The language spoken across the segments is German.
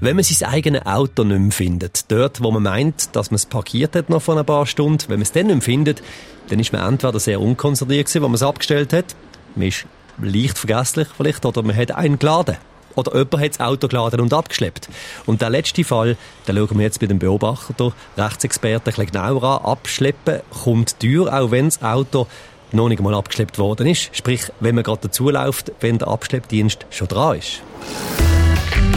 Wenn man sein eigenes Auto nicht mehr findet, dort, wo man meint, dass man es parkiert hat noch vor ein paar Stunden, wenn man es dann nicht mehr findet, dann ist man entweder sehr unkonzentriert gewesen, wo man es abgestellt hat, man ist leicht vergesslich vielleicht, oder man hat einen geladen. Oder jemand hat das Auto geladen und abgeschleppt. Und der letzte Fall, den schauen wir jetzt bei dem Beobachter, Rechtsexperten, ein bisschen genauer an. Abschleppen kommt teuer, auch wenn das Auto noch nicht mal abgeschleppt worden ist. Sprich, wenn man gerade dazuläuft, wenn der Abschleppdienst schon dran ist.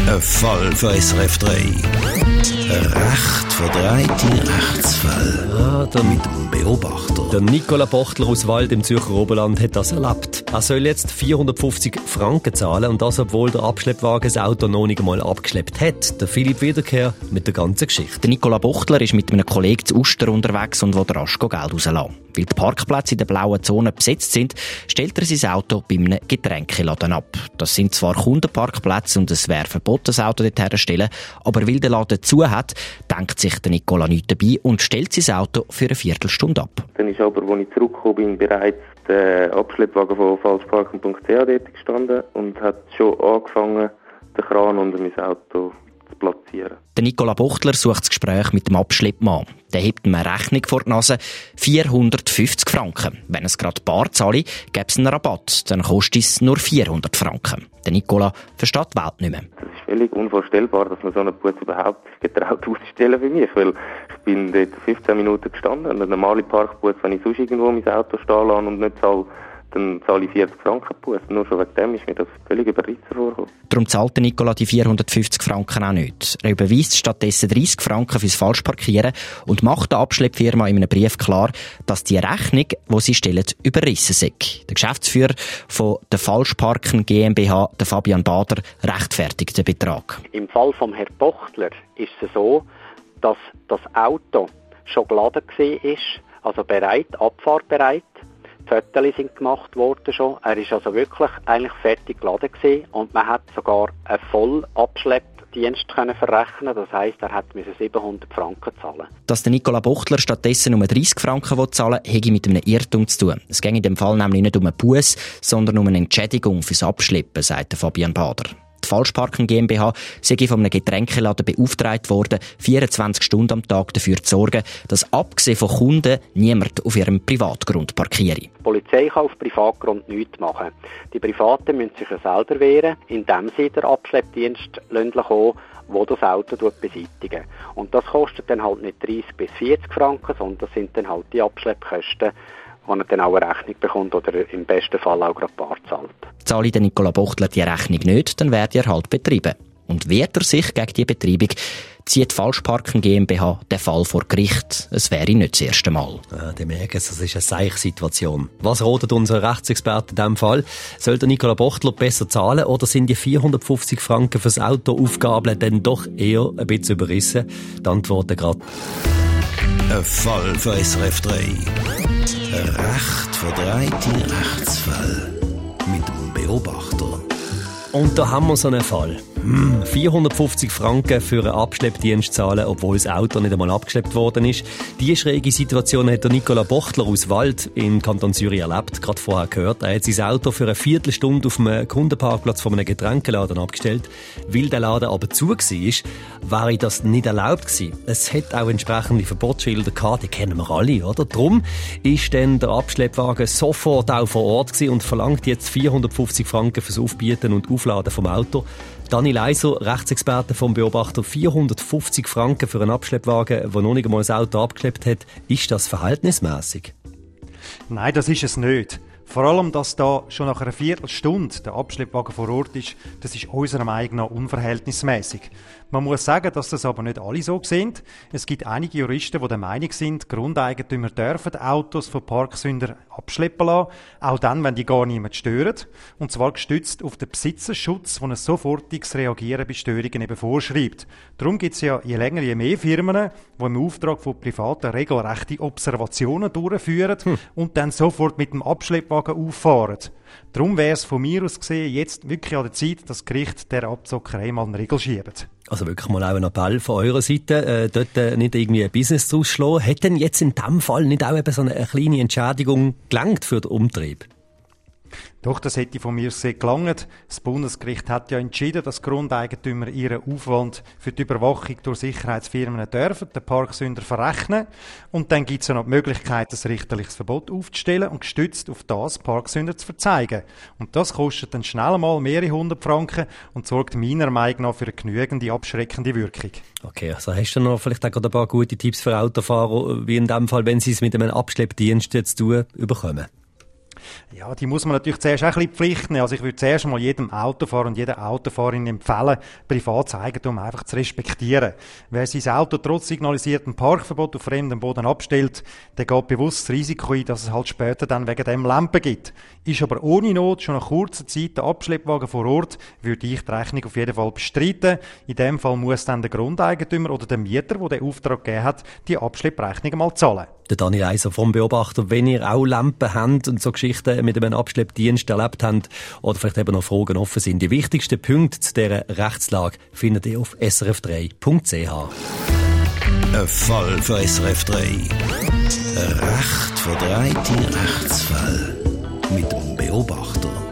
Ein Fall für SRF 3. Ein recht verdrehte Rechtsfall. Ah, der, Mit dem Beobachter. der Nicola Bochtler aus Wald im Zürcher Oberland hat das erlebt. Er soll jetzt 450 Franken zahlen und das, obwohl der Abschleppwagen das Auto noch nicht mal abgeschleppt hat. Der Philipp Wiederkehr mit der ganzen Geschichte. Der Nikola Buchtler ist mit einem Kollegen zu Uster unterwegs und will rasch Geld rauslassen. Weil die Parkplätze in der blauen Zone besetzt sind, stellt er sein Auto bei einem Getränkeladen ab. Das sind zwar Kundenparkplätze und es wäre verboten, das Auto dort herzustellen, aber weil der Laden zu hat, denkt sich der Nikola nichts dabei und stellt sein Auto für eine Viertelstunde ab. Dann ist aber, als ich zurückgekommen bin, bereits der Abschleppwagen von falschparken.ch dort gestanden und hat schon angefangen, den Kran unter mein Auto platzieren. Der Nikola Buchtler sucht das Gespräch mit dem Abschleppmann. Der hebt ihm eine Rechnung vor die Nase. 450 Franken. Wenn es gerade bar zahle, gäbe es einen Rabatt. Dann kostet es nur 400 Franken. Der Nikola versteht die Welt nicht mehr. Das ist völlig unvorstellbar, dass man so einen Putz überhaupt getraut auszustellen für mich, weil ich bin dort 15 Minuten gestanden und ein normaler Parkputz, wenn ich sonst irgendwo mein Auto stehen lasse und nicht zahle, dann zahle ich 40 Franken Putz. Nur schon wegen dem ist mir das völlig überrissen vorgekommen. Darum zahlt der Nikola die 450 Franken auch nicht. Er überweist stattdessen 30 Franken fürs Falschparkieren und macht der Abschleppfirma in einem Brief klar, dass die Rechnung, die sie stellen, überrissen sei. Der Geschäftsführer von der Falschparken GmbH, der Fabian Bader, rechtfertigt den Betrag. Im Fall vom Herrn Bochtler ist es so, dass das Auto schon geladen war, also bereit, abfahrbereit. Fotos sind gemacht worden schon. Er ist also wirklich eigentlich fertig geladen gewesen und man hat sogar einen Vollabschleppdienst können verrechnen. Das heisst, er hat 700 Franken zahlen. Dass der Nikola Buchtler stattdessen nur 30 Franken zahlen will, hätte mit einem Irrtum zu tun. Es ging in dem Fall nämlich nicht um einen Buß, sondern um eine Entschädigung fürs Abschleppen, sagt Fabian Bader. Die Falschparken GmbH sei von einem Getränkeladen beauftragt worden, 24 Stunden am Tag dafür zu sorgen, dass abgesehen von Kunden niemand auf ihrem Privatgrund parkiere. Die Polizei kann auf Privatgrund nichts machen. Die Privaten müssen sich ja selber wehren, indem sie den Abschleppdienst kommen lassen, wo das Auto beseitigen. Und das kostet dann halt nicht 30 bis 40 Franken, sondern das sind dann halt die Abschleppkosten, wo er dann auch eine Rechnung bekommt oder im besten Fall auch gerade bar zahlt. Zahle der Nikola Bochtler die Rechnung nicht, dann werde er halt betrieben. Und wehrt er sich gegen die Betreibung, zieht Falschparken GmbH den Fall vor Gericht. Es wäre nicht das erste Mal. Ah, die merken es, das ist eine Seichsituation. Was rotet unser Rechtsexperte in diesem Fall? Soll der Nicola Bochtler besser zahlen oder sind die 450 Franken fürs Auto Aufgaben dann doch eher ein bisschen überrissen? Die Antworten gerade. Ein Fall für SRF 3. Ein recht verdrehte Rechtsfall. Mit dem Beobachter. Und da haben wir so einen Fall. Hm, 450 Franken für einen Abschleppdienst zahlen, obwohl das Auto nicht einmal abgeschleppt worden ist. Diese schräge Situation hat der Nicola Bochtler aus Wald im Kanton Zürich erlebt, gerade vorher gehört. Er hat sein Auto für eine Viertelstunde auf einem Kundenparkplatz von einem Getränkeladen abgestellt. Weil der Laden aber zu war, wäre das nicht erlaubt gewesen. Es hat auch entsprechende Verbotsschilder gehabt, die kennen wir alle, oder? Drum ist dann der Abschleppwagen sofort auch vor Ort gewesen und verlangt jetzt 450 Franken fürs Aufbieten und Aufladen vom Auto. Dani Leiser, Rechtsexperte vom Beobachter, 450 Franken für einen Abschleppwagen, der noch nicht einmal das Auto abgeschleppt hat. Ist das verhältnismäßig? Nein, das ist es nicht. Vor allem, dass da schon nach einer Viertelstunde der Abschleppwagen vor Ort ist, das ist unserer Meinung nach unverhältnismäßig. Man muss sagen, dass das aber nicht alle so sind. Es gibt einige Juristen, die der Meinung sind, Grundeigentümer dürfen Autos von Parksündern abschleppen lassen, auch dann, wenn die gar niemand stören. Und zwar gestützt auf den Besitzerschutz, der ein sofortiges Reagieren bei Störungen eben vorschreibt. Darum gibt es ja je länger, je mehr Firmen, die im Auftrag von Privaten regelrechte Observationen durchführen und dann sofort mit dem Abschleppwagen auffahren. Darum wäre es von mir aus gesehen jetzt wirklich an der Zeit, dass das Gericht der Abzockerei mal eine Regel schiebt. Also wirklich mal auch ein Appell von eurer Seite, äh, dort äh, nicht irgendwie ein Business zu schlagen. Hätte denn jetzt in diesem Fall nicht auch eben so eine, eine kleine Entschädigung gelangt für den Umtrieb? Doch, das hätte von mir sehr gelangt. Das Bundesgericht hat ja entschieden, dass Grundeigentümer ihren Aufwand für die Überwachung durch Sicherheitsfirmen dürfen, den Parksünder verrechnen. Und dann gibt es ja noch die Möglichkeit, ein richterliches Verbot aufzustellen und gestützt auf das Parksünder zu verzeigen. Und das kostet dann schnell mal mehrere hundert Franken und sorgt meiner Meinung nach für eine genügende abschreckende Wirkung. Okay, also hast du noch vielleicht auch ein paar gute Tipps für Autofahrer, wie in dem Fall, wenn sie es mit einem Abschleppdienst zu tun bekommen? Ja, die muss man natürlich zuerst auch ein bisschen pflichten. Also ich würde zuerst mal jedem Autofahrer und jeder Autofahrerin empfehlen, privates Eigentum einfach zu respektieren. Wer sein Auto trotz signalisiertem Parkverbot auf fremdem Boden abstellt, der geht bewusst das Risiko ein, dass es halt später dann wegen dem Lampen gibt. Ist aber ohne Not schon nach kurzer Zeit der Abschleppwagen vor Ort, würde ich die Rechnung auf jeden Fall bestreiten. In dem Fall muss dann der Grundeigentümer oder der Mieter, der den Auftrag gegeben hat, die Abschlepprechnung mal zahlen. Der Daniel Eiser vom Beobachter, wenn ihr auch Lampen habt und so Geschichten mit einem Abschleppdienst erlebt habt oder vielleicht eben noch Fragen offen sind, die wichtigsten Punkte zu dieser Rechtslage findet ihr auf srf3.ch. Ein Fall für SRF 3. Ein recht verdrehte Rechtsfall mit dem Beobachter.